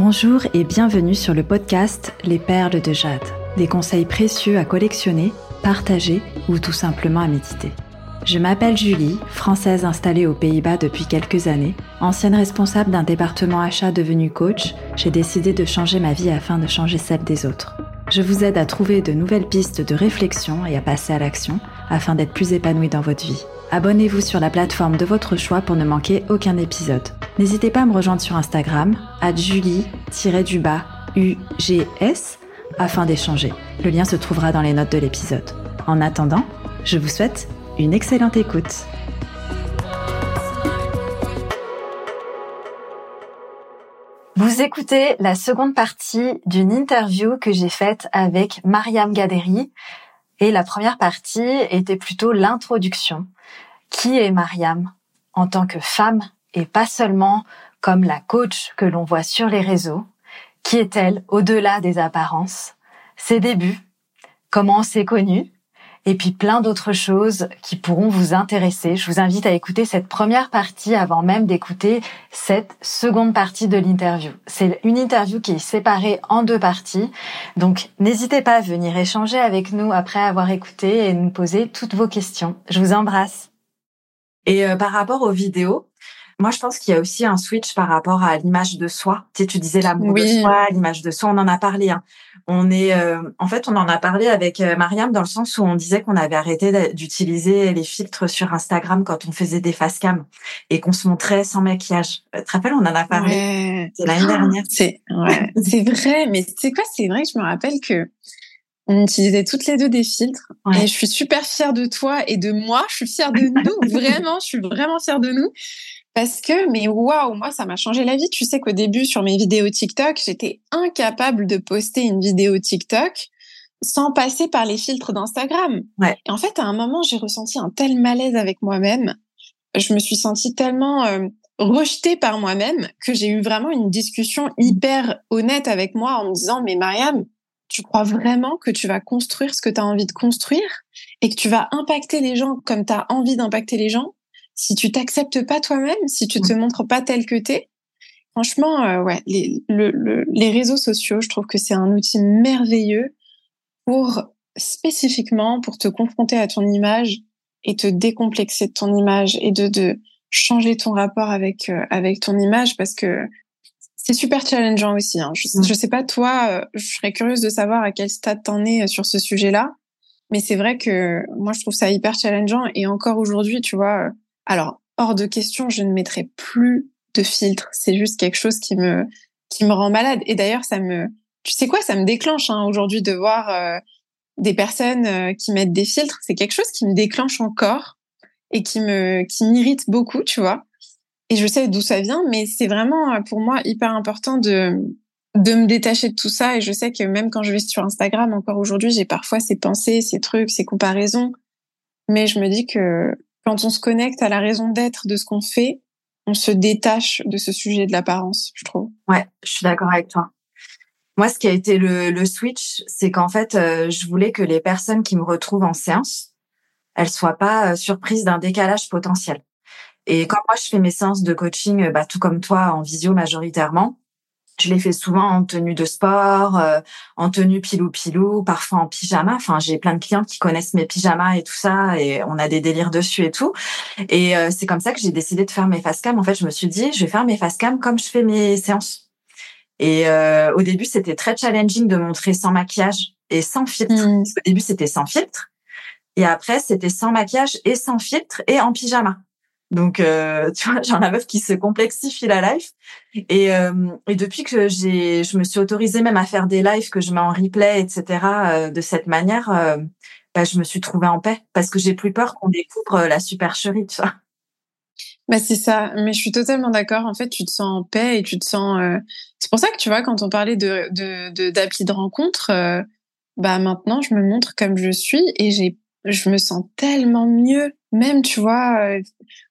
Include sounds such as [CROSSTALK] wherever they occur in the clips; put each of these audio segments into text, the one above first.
Bonjour et bienvenue sur le podcast Les Perles de Jade. Des conseils précieux à collectionner, partager ou tout simplement à méditer. Je m'appelle Julie, française installée aux Pays-Bas depuis quelques années. Ancienne responsable d'un département achat devenu coach, j'ai décidé de changer ma vie afin de changer celle des autres. Je vous aide à trouver de nouvelles pistes de réflexion et à passer à l'action afin d'être plus épanoui dans votre vie. Abonnez-vous sur la plateforme de votre choix pour ne manquer aucun épisode. N'hésitez pas à me rejoindre sur Instagram, à julie-du-bas UGS, afin d'échanger. Le lien se trouvera dans les notes de l'épisode. En attendant, je vous souhaite une excellente écoute. Vous écoutez la seconde partie d'une interview que j'ai faite avec Mariam Gaderi. Et la première partie était plutôt l'introduction qui est Mariam en tant que femme et pas seulement comme la coach que l'on voit sur les réseaux? Qui est-elle au-delà des apparences Ses débuts Comment on s'est connue et puis plein d'autres choses qui pourront vous intéresser? Je vous invite à écouter cette première partie avant même d'écouter cette seconde partie de l'interview. C'est une interview qui est séparée en deux parties. Donc n'hésitez pas à venir échanger avec nous après avoir écouté et nous poser toutes vos questions. Je vous embrasse. Et euh, par rapport aux vidéos, moi, je pense qu'il y a aussi un switch par rapport à l'image de soi. Tu, sais, tu disais l'amour de soi, l'image de soi, on en a parlé. Hein. On est, euh, en fait, on en a parlé avec euh, Mariam dans le sens où on disait qu'on avait arrêté d'utiliser les filtres sur Instagram quand on faisait des face cam et qu'on se montrait sans maquillage. Tu te rappelles, on en a parlé? C'est l'année dernière. [GASPS] C'est ouais, vrai, mais c'est quoi C'est vrai que je me rappelle que on utilisait toutes les deux des filtres. Et je suis super fière de toi et de moi. Je suis fière de [LAUGHS] nous. vraiment, je suis vraiment fière de nous. Parce que, mais waouh, moi, ça m'a changé la vie. Tu sais qu'au début, sur mes vidéos TikTok, j'étais incapable de poster une vidéo TikTok sans passer par les filtres d'Instagram. Ouais. Et en fait, à un moment, j'ai ressenti un tel malaise avec moi-même. Je me suis sentie tellement euh, rejetée par moi-même que j'ai eu vraiment une discussion hyper honnête avec moi en me disant, mais Mariam, tu crois vraiment que tu vas construire ce que tu as envie de construire et que tu vas impacter les gens comme tu as envie d'impacter les gens si tu t'acceptes pas toi-même, si tu te montres pas tel que t'es? Franchement, euh, ouais, les, les réseaux sociaux, je trouve que c'est un outil merveilleux pour spécifiquement pour te confronter à ton image et te décomplexer de ton image et de, de changer ton rapport avec euh, avec ton image parce que c'est super challengeant aussi. Hein. Je, je sais pas toi, euh, je serais curieuse de savoir à quel stade t'en es euh, sur ce sujet-là. Mais c'est vrai que moi, je trouve ça hyper challengeant. Et encore aujourd'hui, tu vois, euh, alors hors de question, je ne mettrai plus de filtre. C'est juste quelque chose qui me qui me rend malade. Et d'ailleurs, ça me, tu sais quoi, ça me déclenche hein, aujourd'hui de voir des personnes qui mettent des filtres. C'est quelque chose qui me déclenche encore et qui me qui m'irrite beaucoup, tu vois et je sais d'où ça vient, mais c'est vraiment euh, pour moi hyper important de de me détacher de tout ça. Et je sais que même quand je vais sur Instagram, encore aujourd'hui, j'ai parfois ces pensées, ces trucs, ces comparaisons. Mais je me dis que quand on se connecte à la raison d'être de ce qu'on fait, on se détache de ce sujet de l'apparence, je trouve. Ouais, je suis d'accord avec toi. Moi, ce qui a été le, le switch, c'est qu'en fait, euh, je voulais que les personnes qui me retrouvent en séance, elles soient pas euh, surprises d'un décalage potentiel. Et quand moi je fais mes séances de coaching, euh, bah, tout comme toi en visio majoritairement, je les fais souvent en tenue de sport, euh, en tenue pilou pilou, parfois en pyjama. Enfin, j'ai plein de clients qui connaissent mes pyjamas et tout ça, et on a des délires dessus et tout. Et euh, c'est comme ça que j'ai décidé de faire mes face cam. En fait, je me suis dit, je vais faire mes face cam comme je fais mes séances. Et au début, c'était très challenging de montrer sans maquillage et sans filtre. Mmh. Au début, c'était sans filtre. Et après, c'était sans maquillage et sans filtre et en pyjama. Donc, euh, [LAUGHS] tu vois, j'ai la meuf qui se complexifie la life. Et, euh, et depuis que j'ai, je me suis autorisée même à faire des lives que je mets en replay, etc. Euh, de cette manière, euh, bah, je me suis trouvée en paix parce que j'ai plus peur qu'on découvre la supercherie, tu vois. Bah c'est ça, mais je suis totalement d'accord. En fait, tu te sens en paix et tu te sens. C'est pour ça que tu vois, quand on parlait de de d'appli de, de rencontre, bah maintenant je me montre comme je suis et j'ai, je me sens tellement mieux. Même tu vois,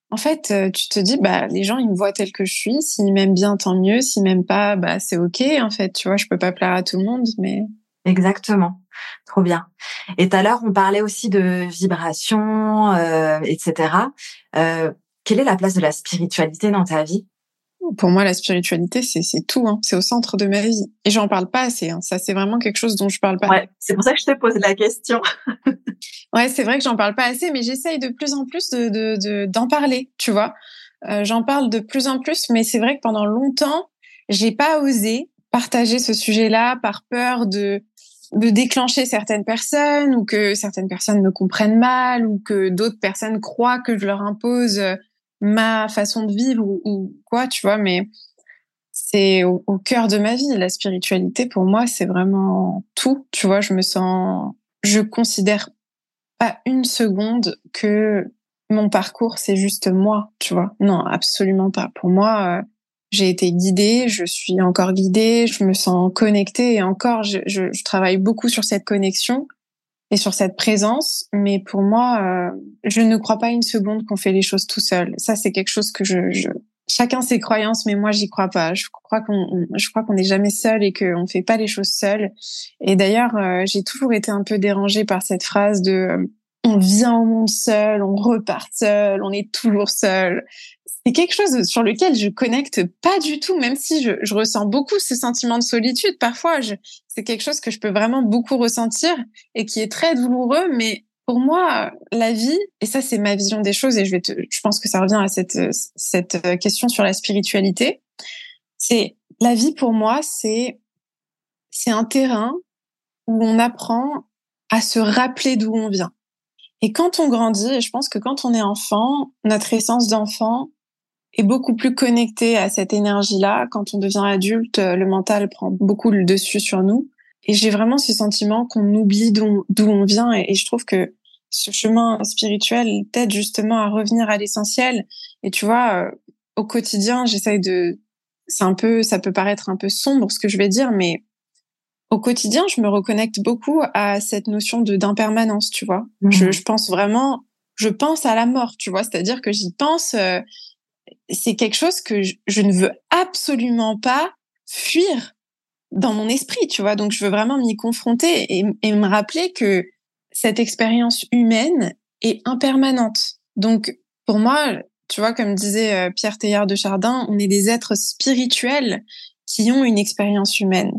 en fait, euh, tu te dis, bah, les gens, ils me voient tel que je suis. S'ils m'aiment bien, tant mieux. S'ils m'aiment pas, bah, c'est OK. En fait, tu vois, je peux pas plaire à tout le monde, mais. Exactement. Trop bien. Et tout à l'heure, on parlait aussi de vibration, euh, etc. Euh, quelle est la place de la spiritualité dans ta vie? Pour moi, la spiritualité, c'est tout. Hein. C'est au centre de ma vie. Et j'en parle pas assez. Hein. Ça, c'est vraiment quelque chose dont je parle pas. Ouais, c'est pour ça que je te pose la question. [LAUGHS] ouais, c'est vrai que j'en parle pas assez, mais j'essaye de plus en plus de d'en de, parler. Tu vois, euh, j'en parle de plus en plus, mais c'est vrai que pendant longtemps, j'ai pas osé partager ce sujet-là par peur de de déclencher certaines personnes ou que certaines personnes me comprennent mal ou que d'autres personnes croient que je leur impose euh, ma façon de vivre ou, quoi, tu vois, mais c'est au, cœur de ma vie. La spiritualité, pour moi, c'est vraiment tout, tu vois, je me sens, je considère pas une seconde que mon parcours, c'est juste moi, tu vois. Non, absolument pas. Pour moi, euh, j'ai été guidée, je suis encore guidée, je me sens connectée et encore, je, je travaille beaucoup sur cette connexion et sur cette présence. Mais pour moi, euh, je ne crois pas une seconde qu'on fait les choses tout seul. Ça, c'est quelque chose que je, je... chacun ses croyances, mais moi, j'y crois pas. Je crois qu'on, je crois qu'on n'est jamais seul et qu'on fait pas les choses seul. Et d'ailleurs, euh, j'ai toujours été un peu dérangée par cette phrase de euh, on vient au monde seul, on repart seul, on est toujours seul c'est quelque chose sur lequel je connecte pas du tout, même si je, ressens beaucoup ce sentiment de solitude. Parfois, c'est quelque chose que je peux vraiment beaucoup ressentir et qui est très douloureux. Mais pour moi, la vie, et ça c'est ma vision des choses, et je vais je pense que ça revient à cette cette question sur la spiritualité. C'est la vie pour moi, c'est c'est un terrain où on apprend à se rappeler d'où on vient. Et quand on grandit, et je pense que quand on est enfant, notre essence d'enfant, est beaucoup plus connecté à cette énergie-là. Quand on devient adulte, le mental prend beaucoup le dessus sur nous. Et j'ai vraiment ce sentiment qu'on oublie d'où on vient. Et, je trouve que ce chemin spirituel t'aide justement à revenir à l'essentiel. Et tu vois, euh, au quotidien, j'essaye de... C'est un peu, ça peut paraître un peu sombre ce que je vais dire, mais au quotidien, je me reconnecte beaucoup à cette notion de d'impermanence, tu vois. Je, mmh. je, pense vraiment, je pense à la mort, tu vois. C'est-à-dire que j'y pense, euh, c'est quelque chose que je, ne veux absolument pas fuir dans mon esprit, tu vois. Donc, je veux vraiment m'y confronter et, me rappeler que cette expérience humaine est impermanente. Donc, pour moi, tu vois, comme disait euh, Pierre Teilhard de Chardin, on est des êtres spirituels qui ont une expérience humaine.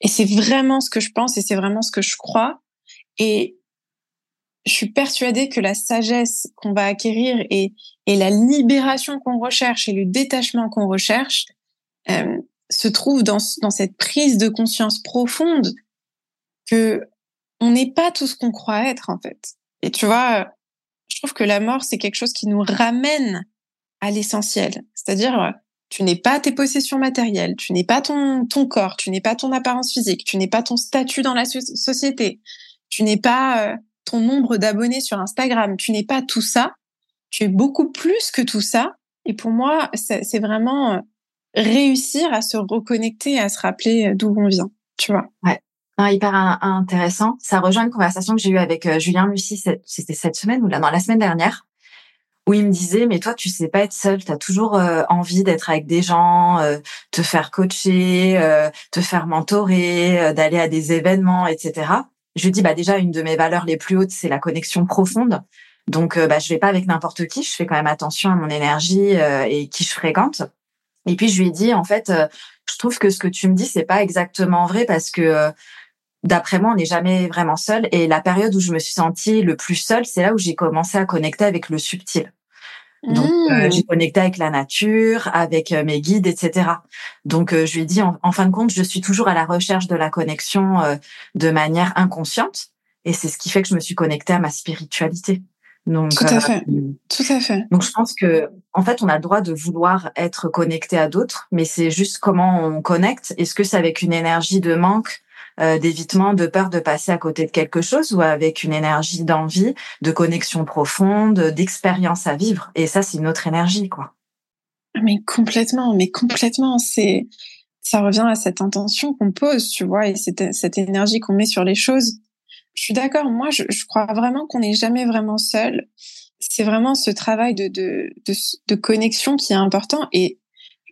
Et c'est vraiment ce que je pense et c'est vraiment ce que je crois. Et je suis persuadée que la sagesse qu'on va acquérir et, et la libération qu'on recherche et le détachement qu'on recherche euh, se trouve dans, dans cette prise de conscience profonde que on n'est pas tout ce qu'on croit être en fait. Et tu vois, je trouve que la mort c'est quelque chose qui nous ramène à l'essentiel, c'est-à-dire tu n'es pas tes possessions matérielles, tu n'es pas ton ton corps, tu n'es pas ton apparence physique, tu n'es pas ton statut dans la société, tu n'es pas euh, ton nombre d'abonnés sur Instagram. Tu n'es pas tout ça. Tu es beaucoup plus que tout ça. Et pour moi, c'est vraiment euh, réussir à se reconnecter, à se rappeler euh, d'où on vient. Tu vois. Ouais. hyper intéressant. Ça rejoint une conversation que j'ai eue avec euh, Julien Lucie, c'était cette semaine ou là, non, la semaine dernière, où il me disait, mais toi, tu sais pas être seul, tu as toujours envie d'être avec des gens, te faire coacher, te faire mentorer, d'aller à des événements, etc je lui dis bah déjà une de mes valeurs les plus hautes c'est la connexion profonde. Donc euh, bah je vais pas avec n'importe qui, je fais quand même attention à mon énergie euh, et qui je fréquente. Et puis je lui ai dit en fait euh, je trouve que ce que tu me dis c'est pas exactement vrai parce que d'après moi on n'est jamais vraiment seul et la période où je me suis sentie le plus seule, c'est là où j'ai commencé à connecter avec le subtil. Donc, euh, mmh. j'ai connecté avec la nature, avec euh, mes guides, etc. Donc, euh, je lui ai dit, en, fin de compte, je suis toujours à la recherche de la connexion de manière inconsciente. Et c'est ce qui fait que je me suis connectée à ma spiritualité. Donc, Tout à fait. Tout à fait. Donc, je pense que, en fait, on a le droit de vouloir être connecté à d'autres, mais c'est juste comment on connecte. Est-ce que c'est avec une énergie de manque euh, d'évitement, de peur de passer à côté de quelque chose ou avec une énergie d'envie, de connexion profonde, d'expérience à vivre? Et ça, c'est une autre énergie, quoi. Mais complètement, mais complètement. C'est, ça revient à cette intention qu'on pose, tu vois, et cette, cette énergie qu'on met sur les choses. Je suis d'accord. Moi, je, je, crois vraiment qu'on n'est jamais vraiment seul. C'est vraiment ce travail de, de, de, de connexion qui est important. Et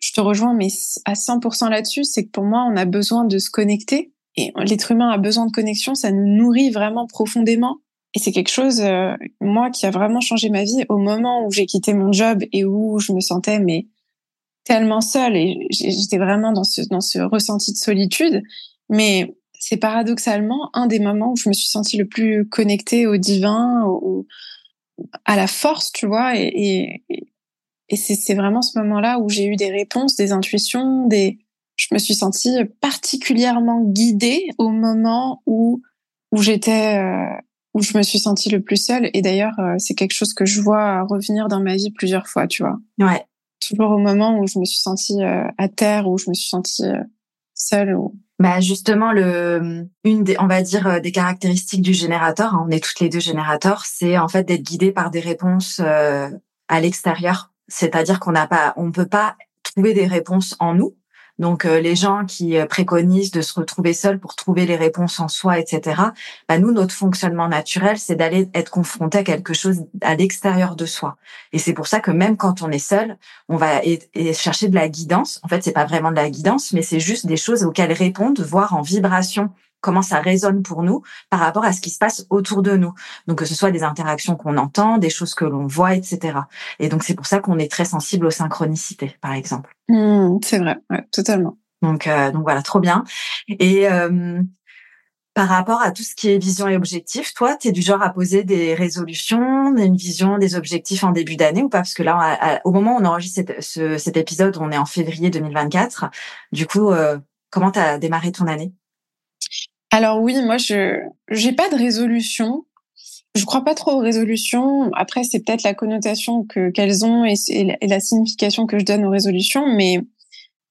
je te rejoins, mais à 100% là-dessus, c'est que pour moi, on a besoin de se connecter et l'être humain a besoin de connexion, ça nous nourrit vraiment profondément. Et c'est quelque chose, euh, moi, qui a vraiment changé ma vie au moment où j'ai quitté mon job et où je me sentais mais tellement seule et j'étais vraiment dans ce, dans ce ressenti de solitude. Mais c'est paradoxalement un des moments où je me suis sentie le plus connectée au divin, au, à la force, tu vois. Et, et, et c'est vraiment ce moment-là où j'ai eu des réponses, des intuitions, des. Je me suis sentie particulièrement guidée au moment où où j'étais euh, où je me suis sentie le plus seule. Et d'ailleurs, euh, c'est quelque chose que je vois revenir dans ma vie plusieurs fois, tu vois. Ouais. Toujours au moment où je me suis sentie euh, à terre, où je me suis sentie seule. Ou... Bah justement, le une des, on va dire des caractéristiques du générateur, hein, on est toutes les deux générateurs, c'est en fait d'être guidé par des réponses à l'extérieur. C'est-à-dire qu'on n'a pas, on peut pas trouver des réponses en nous. Donc euh, les gens qui euh, préconisent de se retrouver seuls pour trouver les réponses en soi, etc. Bah, nous, notre fonctionnement naturel, c'est d'aller être confronté à quelque chose à l'extérieur de soi. Et c'est pour ça que même quand on est seul, on va chercher de la guidance. En fait, c'est pas vraiment de la guidance, mais c'est juste des choses auxquelles répondre, voir en vibration comment ça résonne pour nous par rapport à ce qui se passe autour de nous. Donc que ce soit des interactions qu'on entend, des choses que l'on voit, etc. Et donc c'est pour ça qu'on est très sensible aux synchronicités, par exemple. Mmh, c'est vrai, ouais, totalement. Donc euh, donc voilà, trop bien. Et euh, par rapport à tout ce qui est vision et objectif, toi, tu es du genre à poser des résolutions, une vision, des objectifs en début d'année ou pas? Parce que là, au moment où on enregistre cet, épisode, on est en février 2024. Du coup, euh, comment tu as démarré ton année? Alors oui, moi je j'ai pas de résolution. Je crois pas trop aux résolutions. Après, c'est peut-être la connotation que qu'elles ont et, la signification que je donne aux résolutions, mais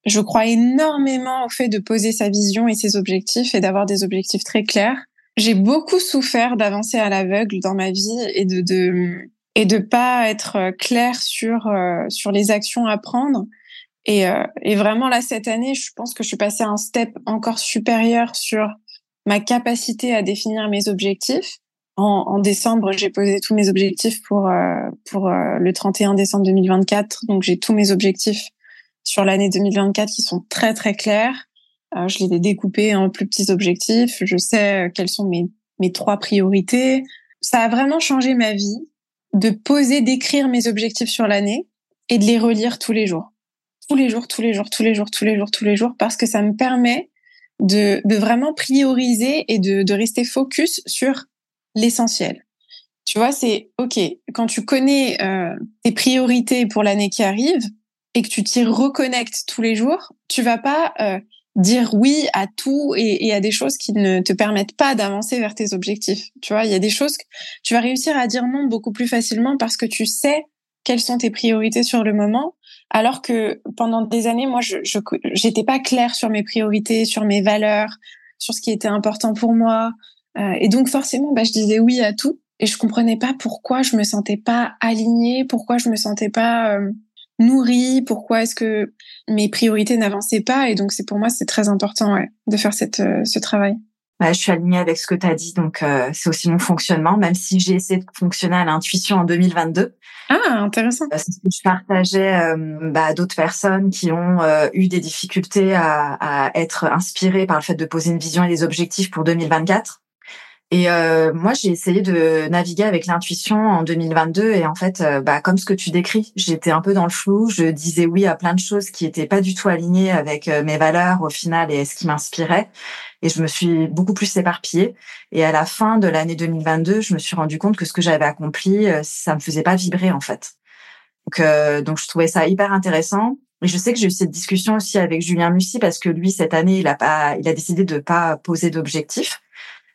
je crois énormément au fait de poser sa vision et ses objectifs et d'avoir des objectifs très clairs. J'ai beaucoup souffert d'avancer à l'aveugle dans ma vie et de, de et de pas être clair sur euh, sur les actions à prendre. Et, euh, et vraiment là cette année, je pense que je suis passée à un step encore supérieur sur ma capacité à définir mes objectifs. En, en décembre, j'ai posé tous mes objectifs pour euh, pour euh, le 31 décembre 2024. Donc j'ai tous mes objectifs sur l'année 2024 qui sont très très clairs. Euh, je les ai découpés en plus petits objectifs. Je sais quelles sont mes mes trois priorités. Ça a vraiment changé ma vie de poser, d'écrire mes objectifs sur l'année et de les relire tous les jours. Tous les jours, tous les jours, tous les jours, tous les jours, tous les jours, parce que ça me permet de, de vraiment prioriser et de, de rester focus sur l'essentiel. Tu vois, c'est OK, quand tu connais euh, tes priorités pour l'année qui arrive et que tu t'y reconnectes tous les jours, tu vas pas euh, dire oui à tout et, et, à des choses qui ne te permettent pas d'avancer vers tes objectifs. Tu vois, il y a des choses que tu vas réussir à dire non beaucoup plus facilement parce que tu sais quelles sont tes priorités sur le moment alors que pendant des années, moi, je j'étais pas claire sur mes priorités, sur mes valeurs, sur ce qui était important pour moi. Euh, et donc forcément, bah, je disais oui à tout. Et je comprenais pas pourquoi je me sentais pas alignée, pourquoi je me sentais pas euh, nourrie, pourquoi est-ce que mes priorités n'avançaient pas. Et donc c'est pour moi c'est très important ouais, de faire cette, euh, ce travail. Bah, je suis alignée avec ce que tu as dit, donc euh, c'est aussi mon fonctionnement, même si j'ai essayé de fonctionner à l'intuition en 2022. Ah, intéressant. Euh, c'est ce que je partageais euh, bah, d'autres personnes qui ont eu des difficultés à, à, être inspirées par le fait de poser une vision et des objectifs pour 2024. Et moi, j'ai essayé de naviguer avec l'intuition en 2022 et en fait, bah, comme ce que tu décris, j'étais un peu dans le flou. Je disais oui à plein de choses qui étaient pas du tout alignées avec mes valeurs au final et ce qui m'inspirait et je me suis beaucoup plus éparpillée. Et à la fin de l'année 2022, je me suis rendu compte que ce que j'avais accompli, euh, ça me faisait pas vibrer en fait. Donc, euh, donc je trouvais ça hyper intéressant. Et je sais que j'ai eu cette discussion aussi avec Julien Mussy parce que lui cette année, il a pas, il a décidé de pas poser d'objectifs.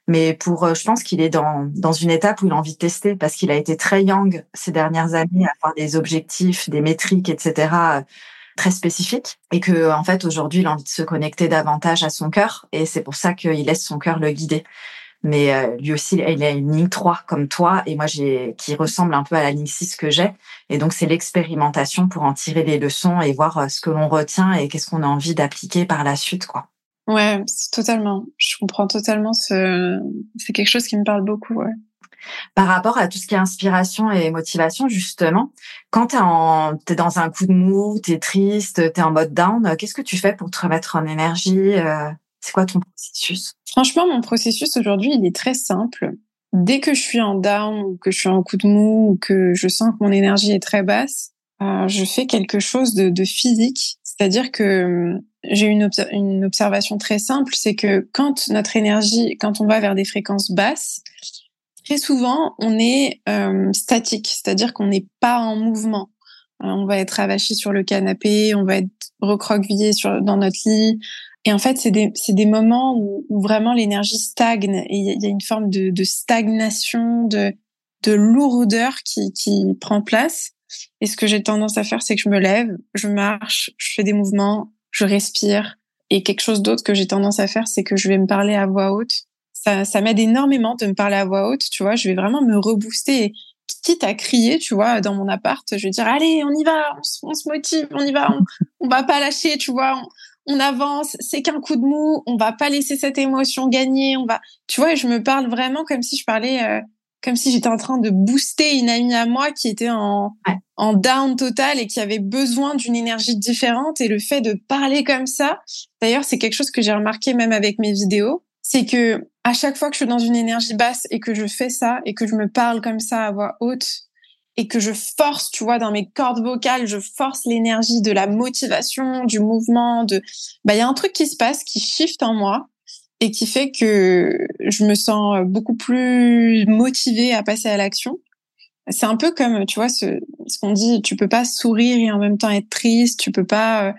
Mais pour, euh, je pense qu'il est dans dans une étape où il a envie de tester parce qu'il a été très young ces dernières années à avoir des objectifs, des métriques, etc très spécifique et que en fait aujourd'hui il a envie de se connecter davantage à son cœur et c'est pour ça qu'il laisse son cœur le guider. Mais euh, lui aussi, il a une ligne 3 comme toi et moi j'ai qui ressemble un peu à la ligne 6 que j'ai et donc c'est l'expérimentation pour en tirer les leçons et voir euh, ce que l'on retient et qu'est-ce qu'on a envie d'appliquer par la suite quoi. Ouais, totalement. Je comprends totalement ce c'est quelque chose qui me parle beaucoup, ouais. Par rapport à tout ce qui est inspiration et motivation, justement, quand tu es, dans un coup de mou, tu es triste, tu es en mode down, qu'est-ce que tu fais pour te remettre en énergie euh, C'est quoi ton processus? Franchement, mon processus aujourd'hui, il est très simple. Dès que je suis en down ou que je suis en coup de mou ou que je sens que mon énergie est très basse, euh, je fais quelque chose de, de physique. C'est-à-dire que j'ai une, observation très simple, c'est que quand notre énergie, quand on va vers des fréquences basses, très souvent on est euh, statique, c'est-à-dire qu'on n'est pas en mouvement. Euh, on va être avachi sur le canapé, on va être recroquevillé dans notre lit. Et en fait, c'est des, moments où, vraiment l'énergie stagne et il y, a une forme de, stagnation, de, de lourdeur qui prend place. Et ce que j'ai tendance à faire, c'est que je me lève, je marche, je fais des mouvements, je respire. Et quelque chose d'autre que j'ai tendance à faire, c'est que je vais me parler à voix haute. Ça, ça m'aide énormément de me parler à voix haute, tu vois. Je vais vraiment me rebooster. quitte à crier, tu vois, dans mon appart, je vais dire, allez, on y va, on, se motive, on y va, on, on va pas lâcher, tu vois. On, avance, c'est qu'un coup de mou, on va pas laisser cette émotion gagner, on va, tu vois, je me parle vraiment comme si je parlais euh, comme si j'étais en train de booster une amie à moi qui était en, en down total et qui avait besoin d'une énergie différente. Et le fait de parler comme ça, d'ailleurs, c'est quelque chose que j'ai remarqué même avec mes vidéos, c'est que à chaque fois que je suis dans une énergie basse et que je fais ça et que je me parle comme ça à voix haute et que je force, tu vois, dans mes cordes vocales, je force l'énergie de la motivation, du mouvement, de, bah, il y a un truc qui se passe, qui shift en moi et qui fait que je me sens beaucoup plus motivée à passer à l'action. C'est un peu comme, tu vois, ce, qu'on dit, tu peux pas sourire et en même temps être triste, tu peux pas... Euh,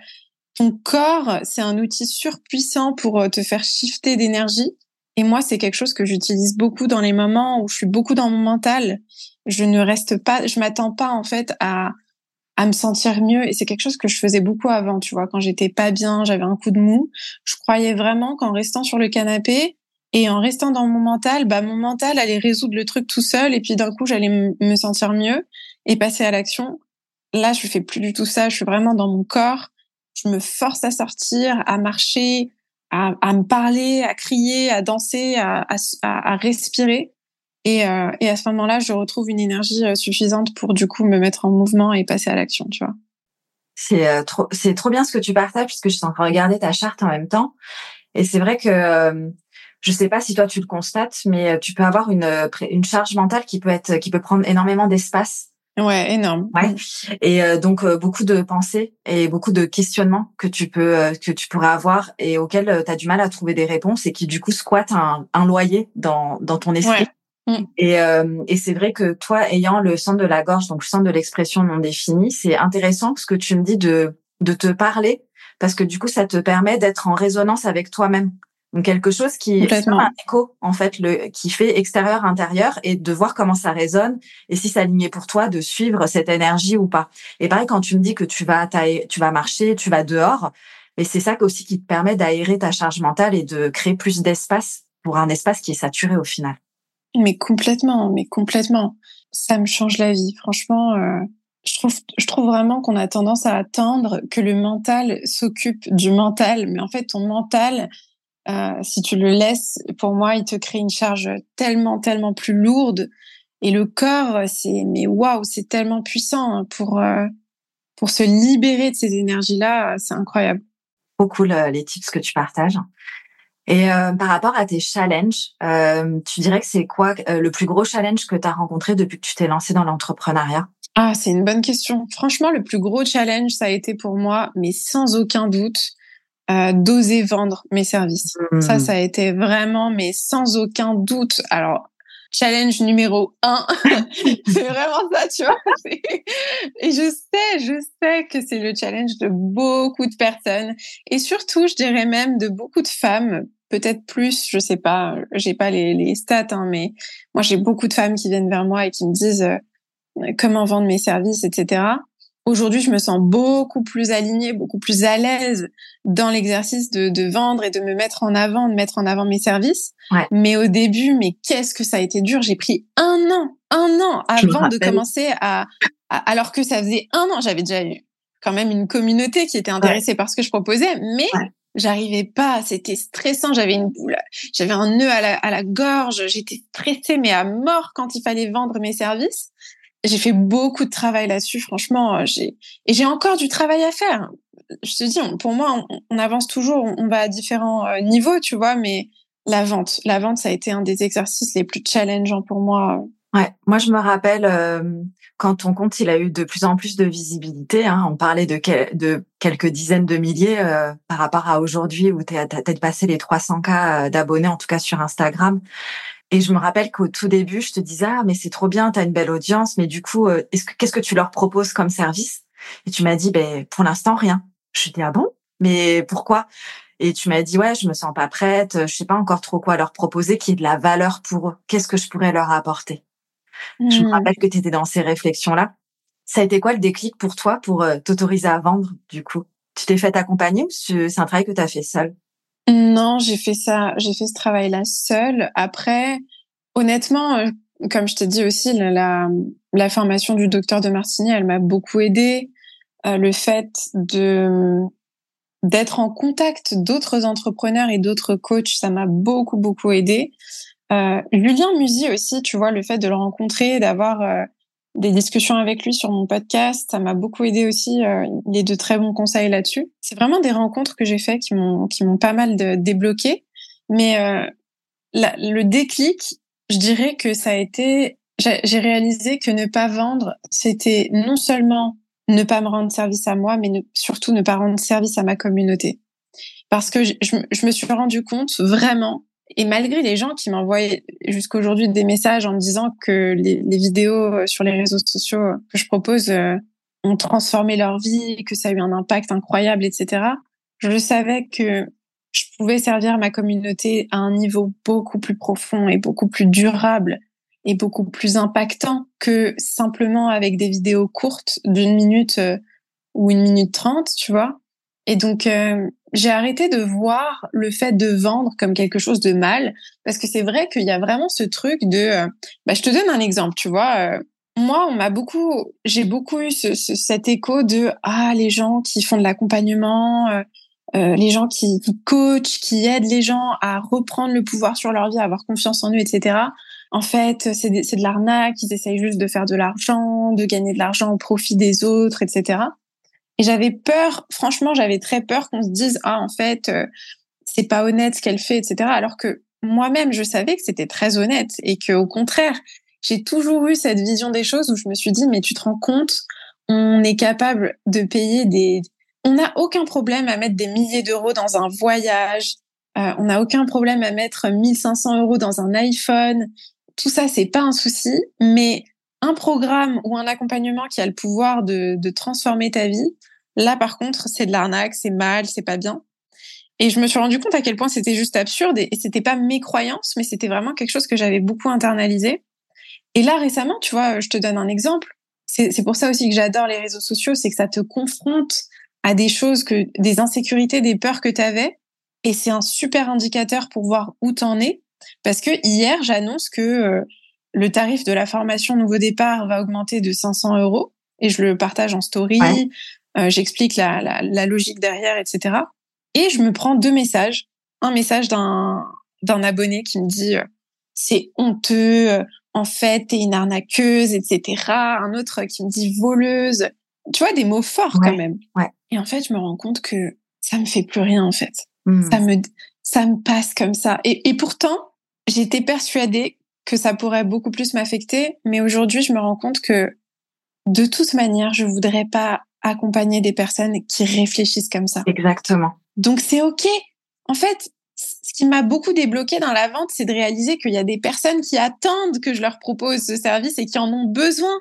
ton corps, c'est un outil surpuissant pour euh, te faire shifter d'énergie. Et moi, c'est quelque chose que j'utilise beaucoup dans les moments où je suis beaucoup dans mon mental. Je ne reste pas, je m'attends pas en fait à à me sentir mieux. Et c'est quelque chose que je faisais beaucoup avant, tu vois, quand j'étais pas bien, j'avais un coup de mou. Je croyais vraiment qu'en restant sur le canapé et en restant dans mon mental, bah, mon mental allait résoudre le truc tout seul et puis d'un coup, j'allais me sentir mieux et passer à l'action. Là, je fais plus du tout ça. Je suis vraiment dans mon corps. Je me force à sortir, à marcher, à, me parler, à crier, à danser, à respirer. Et, euh, et à ce moment-là, je retrouve une énergie euh, suffisante pour du coup me mettre en mouvement et passer à l'action, tu vois. C'est euh, trop, c'est trop bien ce que tu partages puisque je suis en train de regarder ta charte en même temps. Et c'est vrai que euh, je sais pas si toi tu le constates, mais tu peux avoir une une charge mentale qui peut être qui peut prendre énormément d'espace. Ouais, énorme. Ouais. Et donc beaucoup de pensées et beaucoup de questionnements que tu peux que tu pourrais avoir et auxquels tu as du mal à trouver des réponses et qui du coup squattent un, un loyer dans dans ton esprit. Mm. Et, euh, et c'est vrai que toi, ayant le centre de la gorge, donc le centre de l'expression non définie, c'est intéressant ce que tu me dis de, de te parler, parce que du coup, ça te permet d'être en résonance avec toi-même. Donc quelque chose qui est un écho en fait, le qui fait extérieur intérieur et de voir comment ça résonne et si ça aligne pour toi de suivre cette énergie ou pas. Et pareil quand tu me dis que tu vas tu vas marcher, tu vas dehors, mais c'est ça aussi qui te permet d'aérer ta charge mentale et de créer plus d'espace pour un espace qui est saturé au final. Mais complètement, mais complètement. Ça me change la vie. Franchement, euh, je trouve, je trouve vraiment qu'on a tendance à attendre que le mental s'occupe du mental, mais en fait, ton mental, euh, si tu le laisses, pour moi, il te crée une charge tellement, tellement plus lourde. Et le corps, c'est, mais waouh, c'est tellement puissant hein, pour euh, pour se libérer de ces énergies-là. C'est incroyable. Beaucoup les tips que tu partages. Et euh, par rapport à tes challenges, euh, tu dirais que c'est quoi euh, le plus gros challenge que tu as rencontré depuis que tu t'es lancé dans l'entrepreneuriat? Ah, c'est une bonne question. Franchement, le plus gros challenge, ça a été pour moi, mais sans aucun doute, d'oser vendre mes services. Ça, mmh. ça a été vraiment, mais sans aucun doute. Alors, challenge numéro un. [LAUGHS] c'est vraiment ça, tu vois. Et je sais, je sais que c'est le challenge de beaucoup de personnes et surtout, je dirais même de beaucoup de femmes, peut-être plus, je sais pas, j'ai pas les, stats, hein, mais moi j'ai beaucoup de femmes qui viennent vers moi et qui me disent euh, comment vendre mes services, etc. Aujourd'hui, je me sens beaucoup plus alignée, beaucoup plus à l'aise dans l'exercice de, de, vendre et de me mettre en avant, de mettre en avant mes services. Mais au début, mais qu'est-ce que ça a été dur J'ai pris un an, un an avant de commencer à, alors que ça faisait un an, j'avais déjà eu quand même une communauté qui était intéressée par ce que je proposais, mais j'arrivais pas. C'était stressant. J'avais une boule, j'avais un nœud à la, à la gorge. J'étais stressée mais à mort quand il fallait vendre mes services j'ai fait beaucoup de travail là-dessus, franchement. Euh, j'ai et j'ai encore du travail à faire. Je te dis, pour moi, on, avance toujours, on va à différents euh, niveaux, tu vois, mais la vente, la vente, ça a été un des exercices les plus challengeants pour moi. Ouais, moi je me rappelle, euh, quand ton compte il a eu de plus en plus de visibilité, hein, on parlait de, quelques dizaines de milliers par rapport à aujourd'hui où tu as peut-être passé les 300 k d'abonnés, en tout cas sur Instagram. Et je me rappelle qu'au tout début, je te disais ah mais c'est trop bien, tu as une belle audience, mais du coup, euh, est-ce que qu'est-ce que tu leur proposes comme service? Et tu m'as dit ben pour l'instant rien. Je dis ah bon, mais pourquoi? Et tu m'as dit ouais, je me sens pas prête, je sais pas encore trop quoi leur proposer qui est de la valeur pour eux. Qu'est-ce que je pourrais leur apporter? Je me mmh. rappelle que tu étais dans ces réflexions-là. Ça a été quoi le déclic pour toi pour euh, t'autoriser à vendre du coup? Tu t'es fait accompagner ou c'est un travail que tu as fait seul Non, j'ai fait ça, j'ai fait ce travail-là seul. Après, honnêtement, euh, comme je t'ai dit aussi, la, la, formation du docteur de Martini, elle m'a beaucoup aidé. Euh, le fait de d'être en contact d'autres entrepreneurs et d'autres coachs, ça m'a beaucoup, beaucoup aidé. Euh, Julien Musy aussi, tu vois, le fait de le rencontrer, d'avoir euh, des discussions avec lui sur mon podcast, ça m'a beaucoup aidé aussi. Euh, il est de très bons conseils là-dessus. C'est vraiment des rencontres que j'ai fait qui m'ont qui m'ont pas mal de, débloqué. Mais euh, le déclic, je dirais que ça a été, j'ai réalisé que ne pas vendre, c'était non seulement ne pas me rendre service à moi, mais surtout ne pas rendre service à ma communauté. Parce que je, me suis rendu compte vraiment, et malgré les gens qui m'envoyaient jusqu'aujourd'hui des messages en me disant que les, vidéos euh, sur les réseaux sociaux que je propose euh, ont transformé leur vie, que ça a eu un impact incroyable, etc., je savais que je pouvais servir ma communauté à un niveau beaucoup plus profond et beaucoup plus durable est beaucoup plus impactant que simplement avec des vidéos courtes d'une minute euh, ou une minute trente, tu vois. Et donc, euh, j'ai arrêté de voir le fait de vendre comme quelque chose de mal, parce que c'est vrai qu'il y a vraiment ce truc de... Euh, bah, je te donne un exemple, tu vois. moi, on m'a beaucoup, j'ai beaucoup eu ce, cet écho de ah les gens qui font de l'accompagnement, les gens qui, qui coachent, qui aident les gens à reprendre le pouvoir sur leur vie, à avoir confiance en eux, etc en fait, c'est de, l'arnaque, ils essayent juste de faire de l'argent, de gagner de l'argent au profit des autres, etc. Et j'avais peur, franchement, j'avais très peur qu'on se dise, ah, en fait, euh, c'est pas honnête ce qu'elle fait, etc. Alors que moi-même, je savais que c'était très honnête et que, au contraire, j'ai toujours eu cette vision des choses où je me suis dit, mais tu te rends compte, on est capable de payer des, on n'a aucun problème à mettre des milliers d'euros dans un voyage. Euh, on n'a aucun problème à mettre 1500 euros dans un iPhone tout ça, c'est pas un souci, mais un programme ou un accompagnement qui a le pouvoir de, transformer ta vie, là, par contre, c'est de l'arnaque, c'est mal, c'est pas bien. Et je me suis rendu compte à quel point c'était juste absurde et, c'était pas mes croyances, mais c'était vraiment quelque chose que j'avais beaucoup internalisé. Et là, récemment, tu vois, je te donne un exemple. C'est pour ça aussi que j'adore les réseaux sociaux, c'est que ça te confronte à des choses que, des insécurités, des peurs que tu avais. Et c'est un super indicateur pour voir où t'en es. Parce que hier, j'annonce que euh, le tarif de la formation Nouveau Départ va augmenter de 500 euros et je le partage en story. Euh, j'explique la, la, la, logique derrière, etc. Et je me prends deux messages. Un message d'un abonné qui me dit euh, c'est honteux, en fait, t'es une arnaqueuse, etc. Un autre qui me dit voleuse. Tu vois, des mots forts quand même. Et en fait, je me rends compte que ça me fait plus rien, en fait. Mmh. Ça me, ça me passe comme ça. Et, et pourtant, j'étais persuadée que ça pourrait beaucoup plus m'affecter, mais aujourd'hui, je me rends compte que de toute manière, je voudrais pas accompagner des personnes qui réfléchissent comme ça. Exactement. Donc c'est OK. En fait, ce qui m'a beaucoup débloqué dans la vente, c'est de réaliser qu'il y a des personnes qui attendent que je leur propose ce service et qui en ont besoin.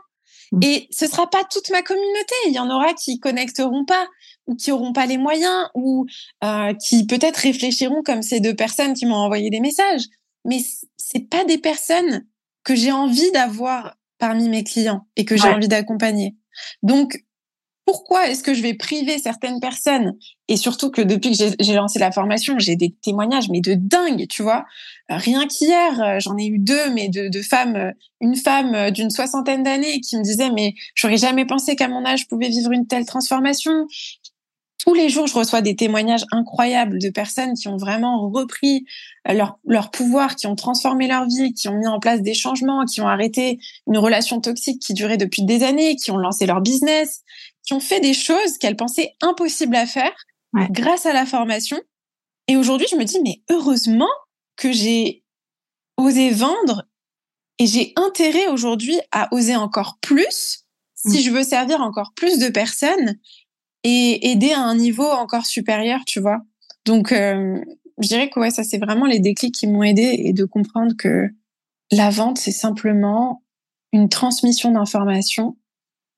Mm. Et ce sera pas toute ma communauté. Il y en aura qui connecteront pas ou qui auront pas les moyens ou euh, qui peut-être réfléchiront comme ces deux personnes qui m'ont envoyé des messages mais c'est pas des personnes que j'ai envie d'avoir parmi mes clients et que j'ai envie d'accompagner. Donc, pourquoi est-ce que je vais priver certaines personnes? Et surtout que depuis que j'ai lancé la formation, j'ai des témoignages, mais de dingue, tu vois? Euh, rien qu'hier, euh, j'en ai eu deux, mais de, de femmes, euh, une femme d'une soixantaine d'années qui me disait, mais j'aurais jamais pensé qu'à mon âge, je pouvais vivre une telle transformation tous les jours, je reçois des témoignages incroyables de personnes qui ont vraiment repris euh, leur, leur pouvoir, qui ont transformé leur vie, qui ont mis en place des changements, qui ont arrêté une relation toxique qui durait depuis des années, qui ont lancé leur business, qui ont fait des choses qu'elles pensaient impossibles à faire grâce à la formation. Et aujourd'hui, je me dis, mais heureusement que j'ai osé vendre et j'ai intérêt aujourd'hui à oser encore plus si je veux servir encore plus de personnes et aider à un niveau encore supérieur, tu vois. Donc, euh, je dirais que ouais, ça c'est vraiment les déclics qui m'ont aidé et de comprendre que la vente c'est simplement une transmission d'informations.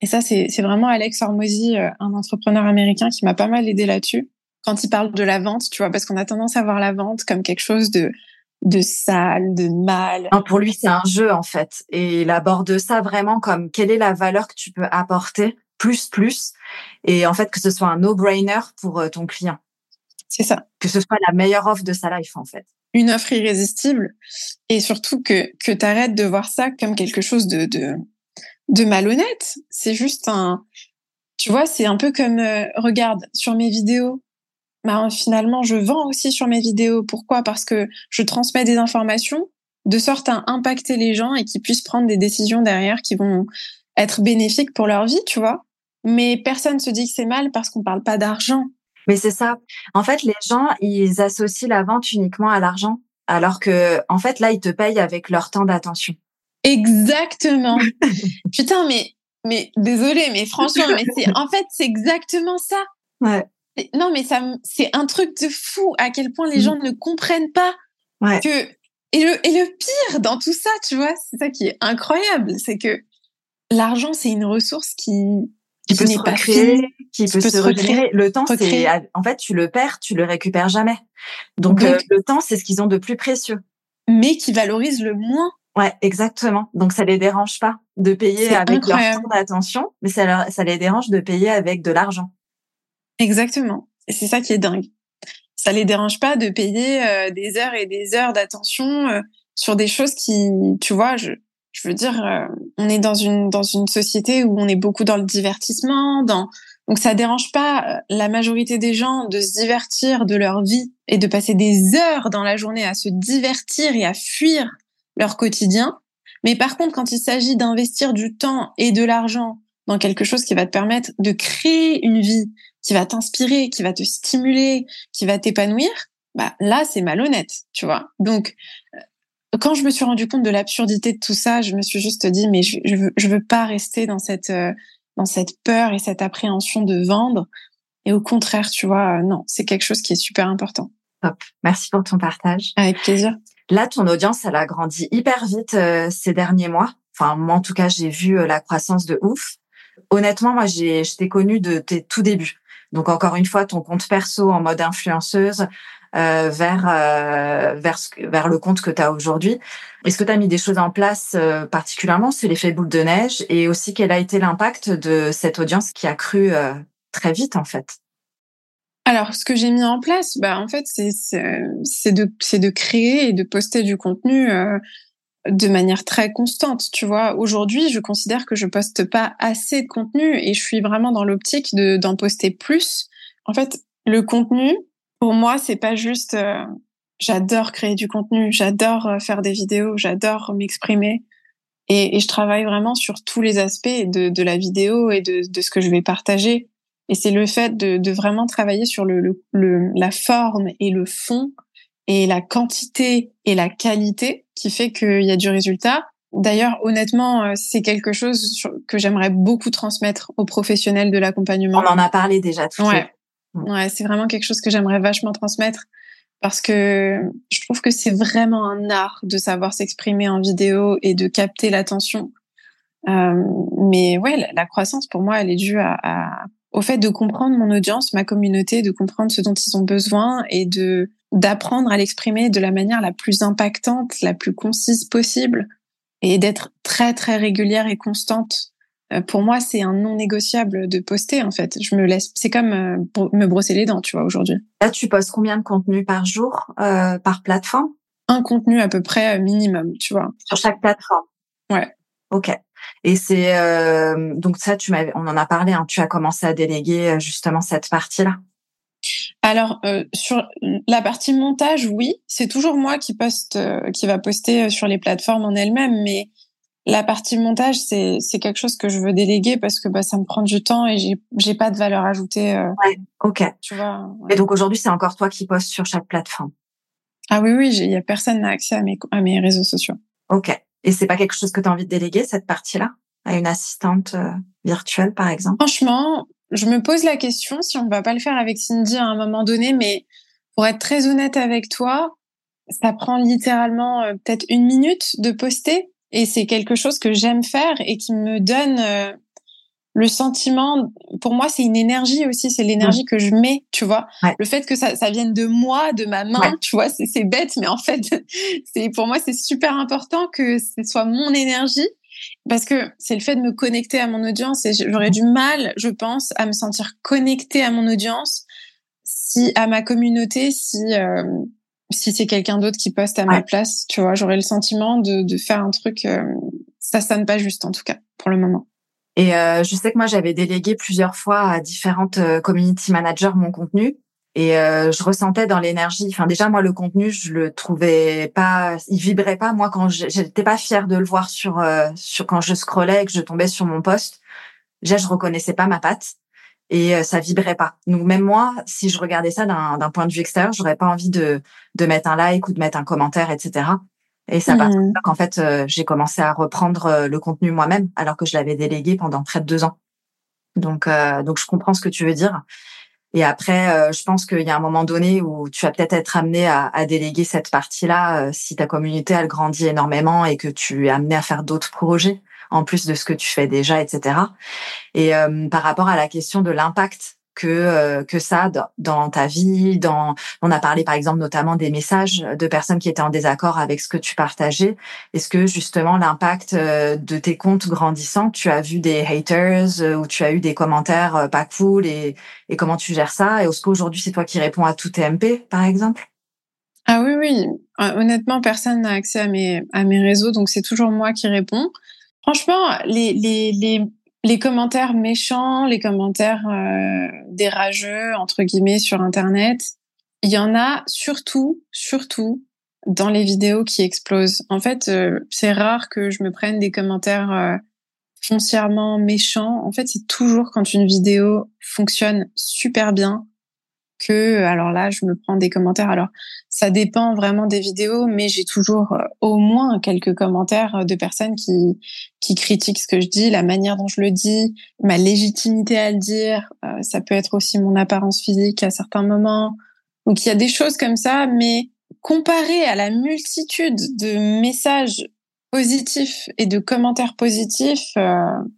Et ça c'est vraiment Alex Hormozy, euh, un entrepreneur américain qui m'a pas mal aidé là-dessus quand il parle de la vente, tu vois, parce qu'on a tendance à voir la vente comme quelque chose de de sale, de mal. Pour lui, c'est un jeu en fait, et il aborde ça vraiment comme quelle est la valeur que tu peux apporter plus plus, et en fait que ce soit un no-brainer pour euh, ton client. C'est ça. Que ce soit la meilleure offre de sa life en fait. Une offre irrésistible, et surtout que que t'arrêtes de voir ça comme quelque chose de de, de malhonnête. C'est juste un, tu vois, c'est un peu comme euh, regarde sur mes vidéos, bah, finalement, je vends aussi sur mes vidéos. Pourquoi? Parce que je transmets des informations de sorte à impacter les gens et qu'ils puissent prendre des décisions derrière qui vont être bénéfiques pour leur vie, tu vois. Mais personne se dit que c'est mal parce qu'on parle pas d'argent. Mais c'est ça. En fait, les gens, ils associent la vente uniquement à l'argent, alors que, en fait, là, ils te payent avec leur temps d'attention. Exactement. [LAUGHS] Putain, mais, mais désolé, mais franchement, mais c'est, en fait, c'est exactement ça. Ouais. Non, mais ça, c'est un truc de fou à quel point les mmh. gens ne comprennent pas que. Et le, et le pire dans tout ça, tu vois, c'est ça qui est incroyable, c'est que l'argent, c'est une ressource qui, qui, peut se recréer, qui, peut, se, recréer. Le temps, c'est en fait, tu le perds, tu le récupères jamais. Donc, euh, le temps, c'est ce qu'ils ont de plus précieux, mais qui valorise le moins. Ouais, exactement. Donc, ça les dérange pas de payer avec leur temps d'attention, mais ça, ça les dérange de payer avec de l'argent. Exactement. Et c'est ça qui est dingue. Ça les dérange pas de payer euh, des heures et des heures d'attention euh, sur des choses qui, tu vois, je, je veux dire, euh, on est dans une dans une société où on est beaucoup dans le divertissement, dans donc ça dérange pas la majorité des gens de se divertir de leur vie et de passer des heures dans la journée à se divertir et à fuir leur quotidien. Mais par contre, quand il s'agit d'investir du temps et de l'argent dans quelque chose qui va te permettre de créer une vie qui va t'inspirer, qui va te stimuler, qui va t'épanouir, bah là c'est malhonnête, tu vois. Donc euh, quand je me suis rendu compte de l'absurdité de tout ça, je me suis juste dit mais je, je veux je veux pas rester dans cette euh, dans cette peur et cette appréhension de vendre. Et au contraire, tu vois, euh, non, c'est quelque chose qui est super important. Top. Merci pour ton partage. Avec plaisir. Là, ton audience, elle a grandi hyper vite ces derniers mois. Enfin, moi, en tout cas, j'ai vu la croissance de ouf. Honnêtement, moi, j'ai, je t'ai connu de tes tout débuts. Donc encore une fois, ton compte perso en mode influenceuse euh, vers euh, vers vers le compte que tu as aujourd'hui. Est-ce que tu as mis des choses en place euh, particulièrement C'est l'effet boule de neige? Et aussi quel a été l'impact de cette audience qui a cru très vite en fait? Alors, ce que j'ai mis en place, bah en fait, c'est de c'est de créer et de poster du contenu de manière très constante, tu vois. Aujourd'hui, je considère que je poste pas assez de contenu et je suis vraiment dans l'optique de d'en poster plus. En fait, le contenu, pour moi, c'est pas juste euh, j'adore créer du contenu, j'adore euh, faire des vidéos, j'adore m'exprimer. Et, je travaille vraiment sur tous les aspects de, de la vidéo et de, de, ce que je vais partager. Et c'est le fait de, de, vraiment travailler sur le, le, la forme et le fond et la quantité et la qualité qui fait qu'il y a du résultat. D'ailleurs, honnêtement, euh, c'est quelque chose que j'aimerais beaucoup transmettre aux professionnels de l'accompagnement. On en a parlé déjà tout ouais. Ouais, c'est vraiment quelque chose que j'aimerais vachement transmettre parce que je trouve que c'est vraiment un art de savoir s'exprimer en vidéo et de capter l'attention. Euh, mais ouais, la, croissance pour moi, elle est due à, à, au fait de comprendre mon audience, ma communauté, de comprendre ce dont ils ont besoin et de d'apprendre à l'exprimer de la manière la plus impactante, la plus concise possible et d'être très très régulière et constante. Euh, pour moi, c'est un non négociable de poster en fait. Je me laisse, c'est comme euh, me brosser les dents, tu vois, aujourd'hui. Là, tu postes combien de contenu par jour, euh, par plateforme? Un contenu à peu près minimum, tu vois. Sur chaque plateforme? Ouais. Ok. Et c'est donc ça, tu m'avais, on en a parlé. Hein, tu as commencé à déléguer justement cette partie-là? Alors euh, sur la partie montage, oui, c'est toujours moi qui poste, euh, qui va poster euh, sur les plateformes en elles-mêmes, mais la partie montage, c'est c'est quelque chose que je veux déléguer parce que bah, ça me prend du temps et j'ai j'ai pas de valeur ajoutée. ouais, ok. Tu vois. Et donc aujourd'hui, c'est encore toi qui postes sur chaque plateforme? Ah oui, oui, il y a personne n'a accès à mes à mes réseaux sociaux. Ok. Et c'est pas quelque chose que tu as envie de déléguer cette partie-là? À une assistante virtuelle, par exemple? Franchement, je me pose la question si on va pas le faire avec Cindy à un moment donné, mais pour être très honnête avec toi, ça prend littéralement peut-être une minute de poster et c'est quelque chose que j'aime faire et qui me donne le sentiment, pour moi, c'est une énergie aussi, c'est l'énergie que je mets, tu vois. Le fait que ça, ça vienne de moi, de ma main, tu vois, c'est bête, mais en fait, [LAUGHS] c'est pour moi, c'est super important que ce soit mon énergie parce que c'est le fait de me connecter à mon audience et j'aurais du mal, je pense, à me sentir connectée à mon audience, si à ma communauté, si euh, si c'est quelqu'un d'autre qui poste à ma place, tu vois, j'aurais le sentiment de, de faire un truc, euh, ça sonne pas juste en tout cas pour le moment. Et euh, je sais que moi, j'avais délégué plusieurs fois à différentes euh, community managers mon contenu. Et euh, je ressentais dans l'énergie. Enfin, déjà moi, le contenu, je le trouvais pas, il vibrait pas. Moi, quand j'étais pas fière de le voir sur sur quand je scrollais et que je tombais sur mon poste, déjà je reconnaissais pas ma patte et ça vibrait pas. Donc même moi, si je regardais ça d'un point de vue extérieur, j'aurais pas envie de de mettre un like ou de mettre un commentaire, etc. Et ça part mmh. qu'en fait, euh, j'ai commencé à reprendre euh, le contenu moi-même, alors que je l'avais délégué pendant près de deux ans. Donc, euh, donc je comprends ce que tu veux dire. Et après, je pense qu'il y a un moment donné où tu vas peut-être être amené à, à, déléguer cette partie-là si ta communauté elle grandit énormément et que tu es amené à faire d'autres projets en plus de ce que tu fais déjà, etc. Et par rapport à la question de l'impact que euh, que ça dans, ta vie dans on a parlé par exemple notamment des messages de personnes qui étaient en désaccord avec ce que tu partageais. Est-ce que justement l'impact euh, de tes comptes grandissants tu as vu des haters euh, ou tu as eu des commentaires pas cool et et comment tu gères ça? Et est-ce qu'aujourd'hui c'est toi qui réponds à tout TMP par exemple? Ah oui oui. Honnêtement personne n'a accès à mes à mes réseaux donc c'est toujours moi qui réponds Franchement, les, les, les, les commentaires méchants, les commentaires euh, dérageux entre guillemets sur internet, il y en a surtout, surtout dans les vidéos qui explosent. En fait, euh, c'est rare que je me prenne des commentaires euh, foncièrement méchants. En fait, c'est toujours quand une vidéo fonctionne super bien que alors là je me prends des commentaires. Alors ça dépend vraiment des vidéos mais j'ai toujours euh, au moins quelques commentaires euh, de personnes qui qui critiquent ce que je dis la manière dont je le dis ma légitimité à le dire. Euh, ça peut être aussi mon apparence physique à certains moments. Donc il y a des choses comme ça mais comparé à la multitude de messages positifs et de commentaires positifs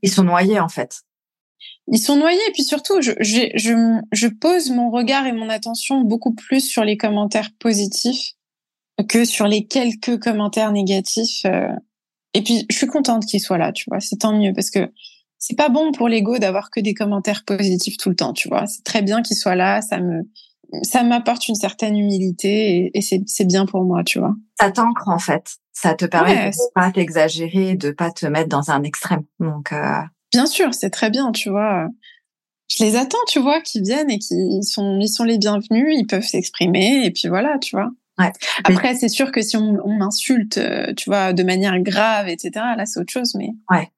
ils sont noyés en fait ils sont noyés. Et puis surtout, je, je, je, je, pose mon regard et mon attention beaucoup plus sur les commentaires positifs que sur les quelques commentaires négatifs. Euh. Et puis, je suis contente qu'ils soient là, tu vois. C'est tant mieux parce que c'est pas bon pour l'ego d'avoir que des commentaires positifs tout le temps, tu vois. C'est très bien qu'ils soient là. Ça me, ça m'apporte une certaine humilité et, et c'est bien pour moi, tu vois. Ça t'ancre en fait. Ça te permet de pas t'exagérer, de pas te mettre dans un extrême. Donc. Euh... Bien sûr, c'est très bien, tu vois. Je les attends, tu vois, qui viennent et qui sont, ils sont les bienvenus, ils peuvent s'exprimer et puis voilà, tu vois. Ouais. Après, c'est sûr que si on, on m'insulte, euh, tu vois, de manière grave, etc., là, c'est autre chose, mais. Ouais.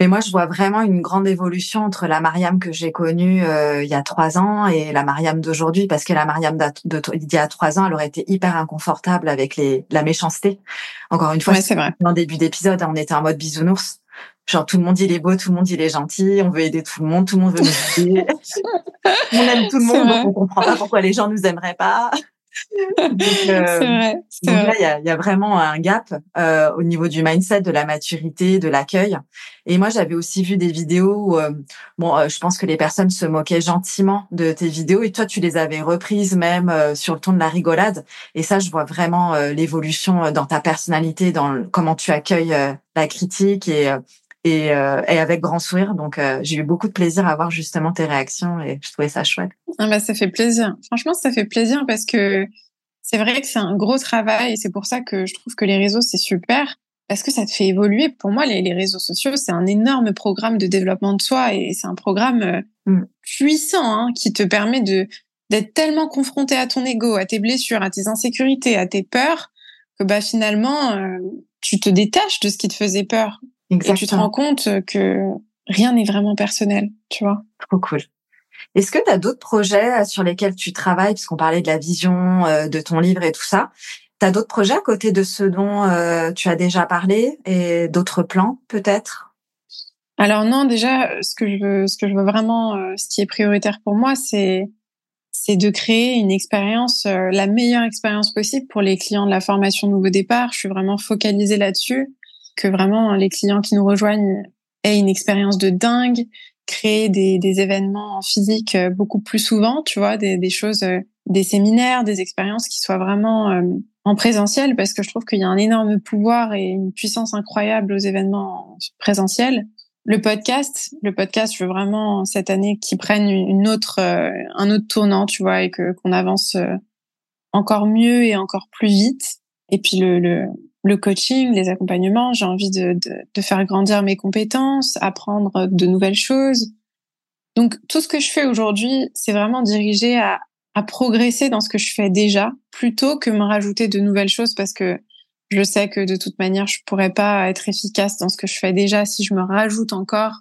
Mais moi, je vois vraiment une grande évolution entre la Mariam que j'ai connue euh, il y a trois ans et la Mariam d'aujourd'hui, parce que la Mariam d'il y a trois ans, elle aurait été hyper inconfortable avec les la méchanceté. Encore une fois, ouais, c'est vrai. En début d'épisode, on était en mode bisounours. Genre tout le monde il est beau, tout le monde il est gentil, on veut aider tout le monde, tout le monde veut nous [LAUGHS] aider. on aime tout le monde, donc on comprend pas pourquoi les gens nous aimeraient pas. Donc, [LAUGHS] euh, vrai, donc là, il y a, y a, vraiment un gap euh, au niveau du mindset, de la maturité, de l'accueil. Et moi, j'avais aussi vu des vidéos où, euh, bon, euh, je pense que les personnes se moquaient gentiment de tes vidéos et toi, tu les avais reprises même euh, sur le ton de la rigolade. Et ça, je vois vraiment l'évolution dans ta personnalité, dans comment tu accueilles la critique et et, euh, et, avec grand sourire. Donc, euh, j'ai eu beaucoup de plaisir à voir justement tes réactions et je trouvais ça chouette. Ah bah, ça fait plaisir. Franchement, ça fait plaisir parce que c'est vrai que c'est un gros travail et c'est pour ça que je trouve que les réseaux, c'est super parce que ça te fait évoluer. Pour moi, les, les réseaux sociaux, c'est un énorme programme de développement de soi et c'est un programme euh, mm. puissant hein, qui te permet de d'être tellement confronté à ton ego, à tes blessures, à tes insécurités, à tes peurs, que bah finalement, euh, tu te détaches de ce qui te faisait peur. Exactement. Et tu te rends compte que rien n'est vraiment personnel, tu vois. Trop cool. Est-ce que tu as d'autres projets euh, sur lesquels tu travailles, puisqu'on parlait de la vision euh, de ton livre et tout ça Tu as d'autres projets à côté de ceux dont euh, tu as déjà parlé et d'autres plans peut-être? Alors non, déjà, ce que je veux, ce que je veux vraiment, euh, ce qui est prioritaire pour moi, c'est c'est de créer une expérience, euh, la meilleure expérience possible pour les clients de la formation Nouveau Départ. Je suis vraiment focalisée là-dessus, que vraiment les clients qui nous rejoignent aient une expérience de dingue, créer des, des événements en physique euh, beaucoup plus souvent, tu vois, des, des choses, des séminaires, des expériences qui soient vraiment en présentiel, parce que je trouve qu'il y a un énorme pouvoir et une puissance incroyable aux événements présentiels le podcast, le podcast, je veux vraiment cette année qu'ils prennent une autre, euh, un autre tournant, tu vois, et que qu'on avance euh, encore mieux et encore plus vite. Et puis le, le, le coaching, les accompagnements, j'ai envie de, faire grandir mes compétences, apprendre de nouvelles choses. Donc tout ce que je fais aujourd'hui, c'est vraiment dirigé à, progresser dans ce que je fais déjà, plutôt que me rajouter de nouvelles choses parce que je sais que de toute manière, je pourrais pas être efficace dans ce que je fais déjà si je me rajoute encore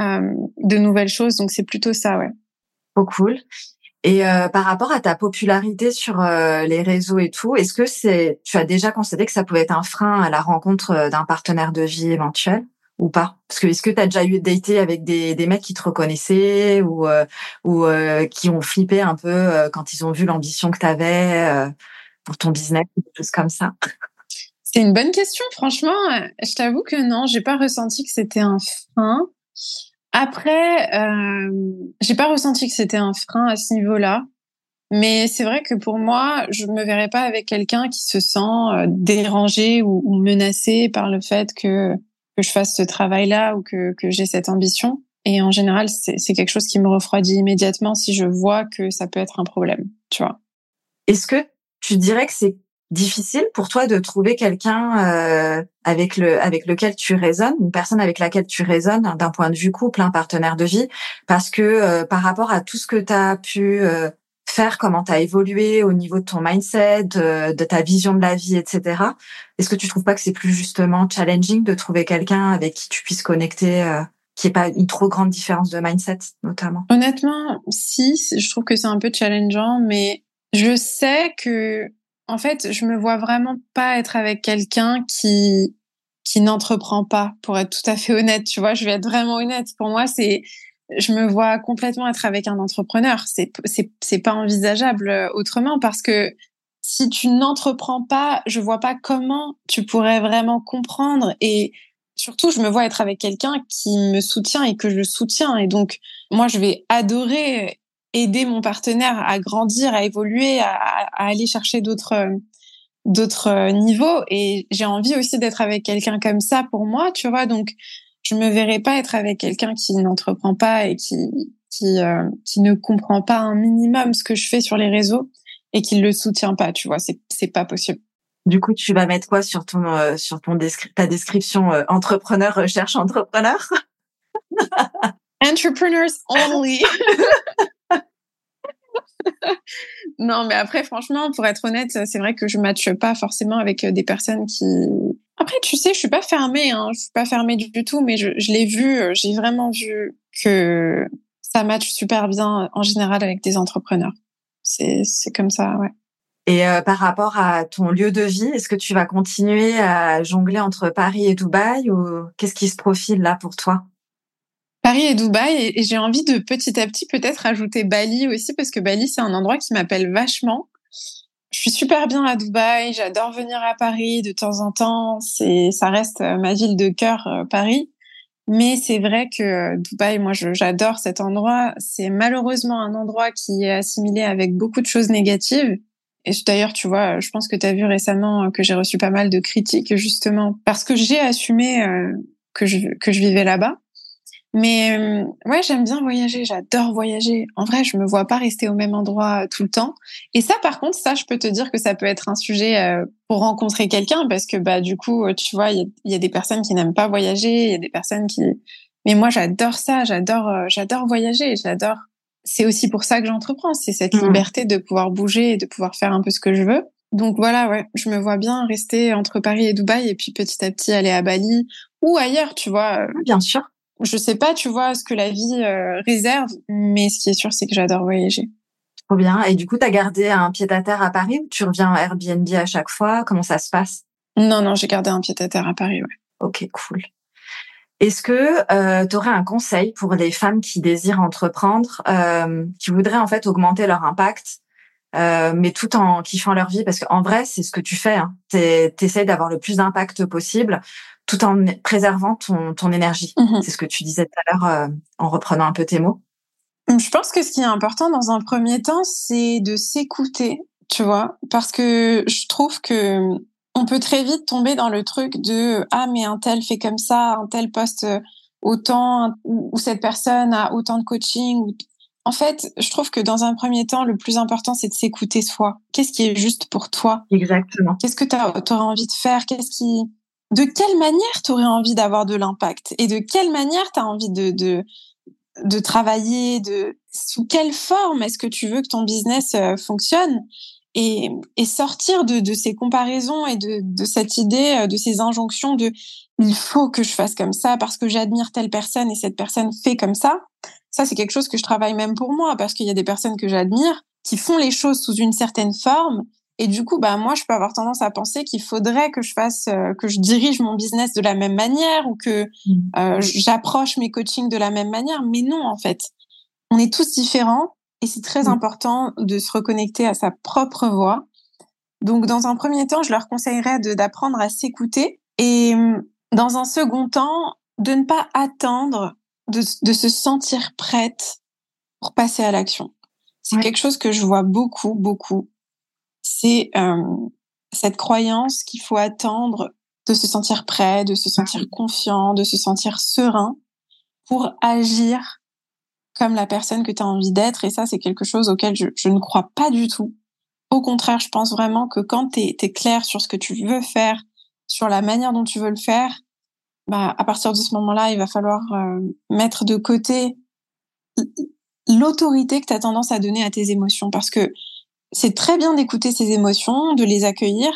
euh, de nouvelles choses. Donc c'est plutôt ça, ouais. Trop cool. Et euh, par rapport à ta popularité sur euh, les réseaux et tout, est-ce que c'est, tu as déjà constaté que ça pouvait être un frein à la rencontre euh, d'un partenaire de vie éventuel ou pas? Parce que est-ce que tu as déjà eu daté avec des, des mecs qui te reconnaissaient ou ou qui ont flippé un peu quand ils ont vu l'ambition que tu avais pour ton business, des choses comme ça? C'est une bonne question. Franchement, je t'avoue que non, j'ai pas ressenti que c'était un frein. Après, euh, j'ai pas ressenti que c'était un frein à ce niveau-là. Mais c'est vrai que pour moi, je me verrais pas avec quelqu'un qui se sent euh, dérangé ou, menacé par le fait que, que je fasse ce travail-là ou que, que j'ai cette ambition. Et en général, c'est quelque chose qui me refroidit immédiatement si je vois que ça peut être un problème, tu vois. Est-ce que tu dirais que c'est difficile pour toi de trouver quelqu'un euh, avec le avec lequel tu résonnes, une personne avec laquelle tu résonnes d'un point de vue couple, un partenaire de vie, parce que euh, par rapport à tout ce que tu as pu euh, faire, comment tu as évolué au niveau de ton mindset, de, de, ta vision de la vie, etc. Est-ce que tu trouves pas que c'est plus justement challenging de trouver quelqu'un avec qui tu puisses connecter euh, qui est pas une trop grande différence de mindset notamment? Honnêtement, si, je trouve que c'est un peu challengeant, mais je sais que en fait, je me vois vraiment pas être avec quelqu'un qui qui n'entreprend pas, pour être tout à fait honnête. Tu vois, je vais être vraiment honnête. Pour moi, c'est je me vois complètement être avec un entrepreneur. C'est c'est pas envisageable euh, autrement parce que si tu n'entreprends pas, je vois pas comment tu pourrais vraiment comprendre et surtout je me vois être avec quelqu'un qui me soutient et que je soutiens et donc moi je vais adorer aider mon partenaire à grandir, à évoluer, à, à aller chercher d'autres d'autres niveaux. Et j'ai envie aussi d'être avec quelqu'un comme ça pour moi, tu vois. Donc, je me verrais pas être avec quelqu'un qui n'entreprend pas et qui qui euh, qui ne comprend pas un minimum ce que je fais sur les réseaux et qui le soutient pas, tu vois. C'est c'est pas possible. Du coup, tu vas mettre quoi sur ton euh, sur ton ta description euh, entrepreneur recherche entrepreneur? Entrepreneurs only. [LAUGHS] non, mais après, franchement, pour être honnête, c'est vrai que je matche pas forcément avec euh, des personnes qui. Après, tu sais, je suis pas fermée, hein, je suis pas fermée du, tout, mais je, l'ai vu, euh, j'ai vraiment vu que ça matche super bien en général avec des entrepreneurs. C'est c'est comme ça, ouais. Et euh, par rapport à ton lieu de vie, est-ce que tu vas continuer à jongler entre Paris et Dubaï ou qu'est-ce qui se profile là pour toi? Paris et Dubaï. Et, j'ai envie de petit à petit peut-être ajouter Bali aussi parce que Bali, c'est un endroit qui m'appelle vachement. Je suis super bien à Dubaï. J'adore venir à Paris de temps en temps. Ça reste euh, ma ville de cœur, euh, Paris. Mais c'est vrai que euh, Dubaï, moi, j'adore cet endroit. C'est malheureusement un endroit qui est assimilé avec beaucoup de choses négatives. Et d'ailleurs, tu vois, je pense que tu as vu récemment que j'ai reçu pas mal de critiques justement parce que j'ai assumé que je, que je vivais là-bas. Mais euh, ouais, j'aime bien voyager, j'adore voyager. En vrai, je me vois pas rester au même endroit euh, tout le temps. Et ça, par contre, ça, je peux te dire que ça peut être un sujet euh, pour rencontrer quelqu'un parce que bah du coup, tu vois, il y, a des personnes qui n'aiment pas voyager, il y a des personnes qui. Mais moi, j'adore ça, j'adore, j'adore voyager, j'adore. C'est aussi pour ça que j'entreprends, c'est cette mmh. liberté de pouvoir bouger et de pouvoir faire un peu ce que je veux. Donc voilà, ouais, je me vois bien rester entre Paris et Dubaï et puis petit à petit aller à Bali ou ailleurs, tu vois. Bien sûr je sais pas, tu vois, ce que la vie euh, réserve, mais ce qui est sûr, c'est que j'adore voyager. Trop bien. Et du coup, tu as gardé un pied-à-terre à Paris ou tu reviens à Airbnb à chaque fois? Comment ça se passe? Non, non, j'ai gardé un pied-à-terre à Paris, ouais. Ok, cool. Est-ce que euh, tu aurais un conseil pour les femmes qui désirent entreprendre, euh, qui voudraient en fait augmenter leur impact, euh, mais tout en kiffant leur vie Parce qu'en vrai, c'est ce que tu fais. Hein. Tu essaies d'avoir le plus d'impact possible tout en préservant ton, ton énergie. Mm-hmm. C'est ce que tu disais tout à l'heure euh, en reprenant un peu tes mots. Je pense que ce qui est important dans un premier temps, c'est de s'écouter, tu vois, parce que je trouve que on peut très vite tomber dans le truc de ah mais un tel fait comme ça, un tel poste euh, autant ou, cette personne a autant de coaching. En fait, je trouve que dans un premier temps, le plus important c'est de s'écouter soi. Qu'est-ce qui est juste pour toi? Exactement. Qu'est-ce que tu aurais envie de faire? Qu'est-ce qui de quelle manière tu aurais envie d'avoir de l'impact? Et de quelle manière tu as envie de, de de travailler, de sous quelle forme est-ce que tu veux que ton business euh, fonctionne? Et, et sortir de, de, ces comparaisons et de, de, cette idée, euh, de ces injonctions de il faut que je fasse comme ça parce que j'admire telle personne et cette personne fait comme ça. Ça, c'est quelque chose que je travaille même pour moi parce qu'il y a des personnes que j'admire qui font les choses sous une certaine forme. Et du coup, bah moi, je peux avoir tendance à penser qu'il faudrait que je fasse, euh, que je dirige mon business de la même manière ou que mmh. euh, j'approche mes coachings de la même manière. Mais non, en fait, on est tous différents et c'est très mmh. important de se reconnecter à sa propre voix. Donc, dans un premier temps, je leur conseillerais d'apprendre à s'écouter et dans un second temps, de ne pas attendre de, de se sentir prête pour passer à l'action. C'est quelque chose que je vois beaucoup, beaucoup. C'est euh, cette croyance qu'il faut attendre de se sentir prêt, de se sentir confiant, de se sentir serein pour agir comme la personne que tu as envie d'être. Et ça, c'est quelque chose auquel je, je, ne crois pas du tout. Au contraire, je pense vraiment que quand tu es, clair sur ce que tu veux faire, sur la manière dont tu veux le faire, bah, à partir de ce moment-là, il va falloir euh, mettre de côté l'autorité que tu as tendance à donner à tes émotions. Parce que c'est très bien d'écouter ces émotions, de les accueillir,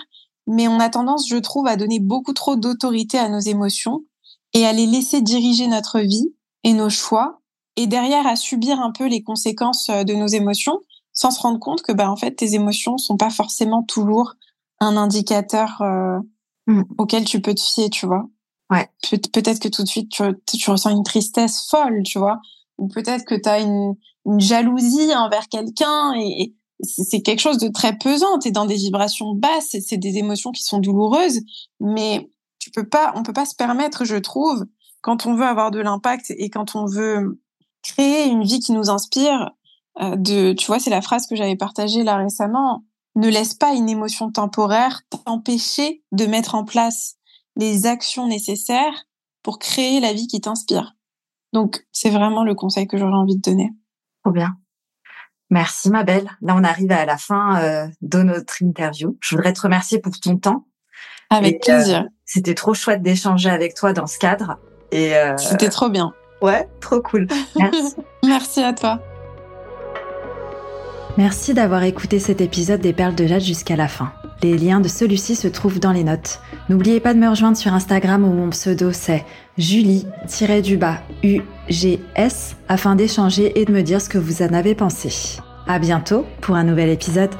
mais on a tendance, je trouve, à donner beaucoup trop d'autorité à nos émotions et à les laisser diriger notre vie et nos choix et derrière à subir un peu les conséquences euh, de nos émotions sans se rendre compte que bah en fait tes émotions sont pas forcément toujours un indicateur euh, mm. auquel tu peux te fier, tu vois. Ouais. peut-être que tout de suite tu, ressens une tristesse folle, tu vois, ou peut-être que tu as une, jalousie envers quelqu'un et, et c'est quelque chose de très pesant, tu es dans des vibrations basses, c'est des émotions qui sont douloureuses, mais tu peux pas on peut pas se permettre, je trouve, quand on veut avoir de l'impact et quand on veut créer une vie qui nous inspire. Euh, de, tu vois, c'est la phrase que j'avais partagée là récemment. Ne laisse pas une émotion temporaire t'empêcher de mettre en place les actions nécessaires pour créer la vie qui t'inspire. Donc, c'est vraiment le conseil que j'aurais envie de donner. Trop bien. Merci, ma belle. Là, on arrive à la fin euh, de notre interview. Je voudrais te remercier pour ton temps. Avec euh, plaisir. C'était trop chouette d'échanger avec toi dans ce cadre. Et C'était trop bien. Ouais, trop cool. [LAUGHS] Merci. Merci à toi. Merci d'avoir écouté cet épisode des Perles de Jade jusqu'à la fin. Les liens de celui-ci se trouvent dans les notes. N'oubliez pas de me rejoindre sur Instagram où mon pseudo c'est Julie-du-bas UGS afin d'échanger et de me dire ce que vous en avez pensé. À bientôt pour un nouvel épisode.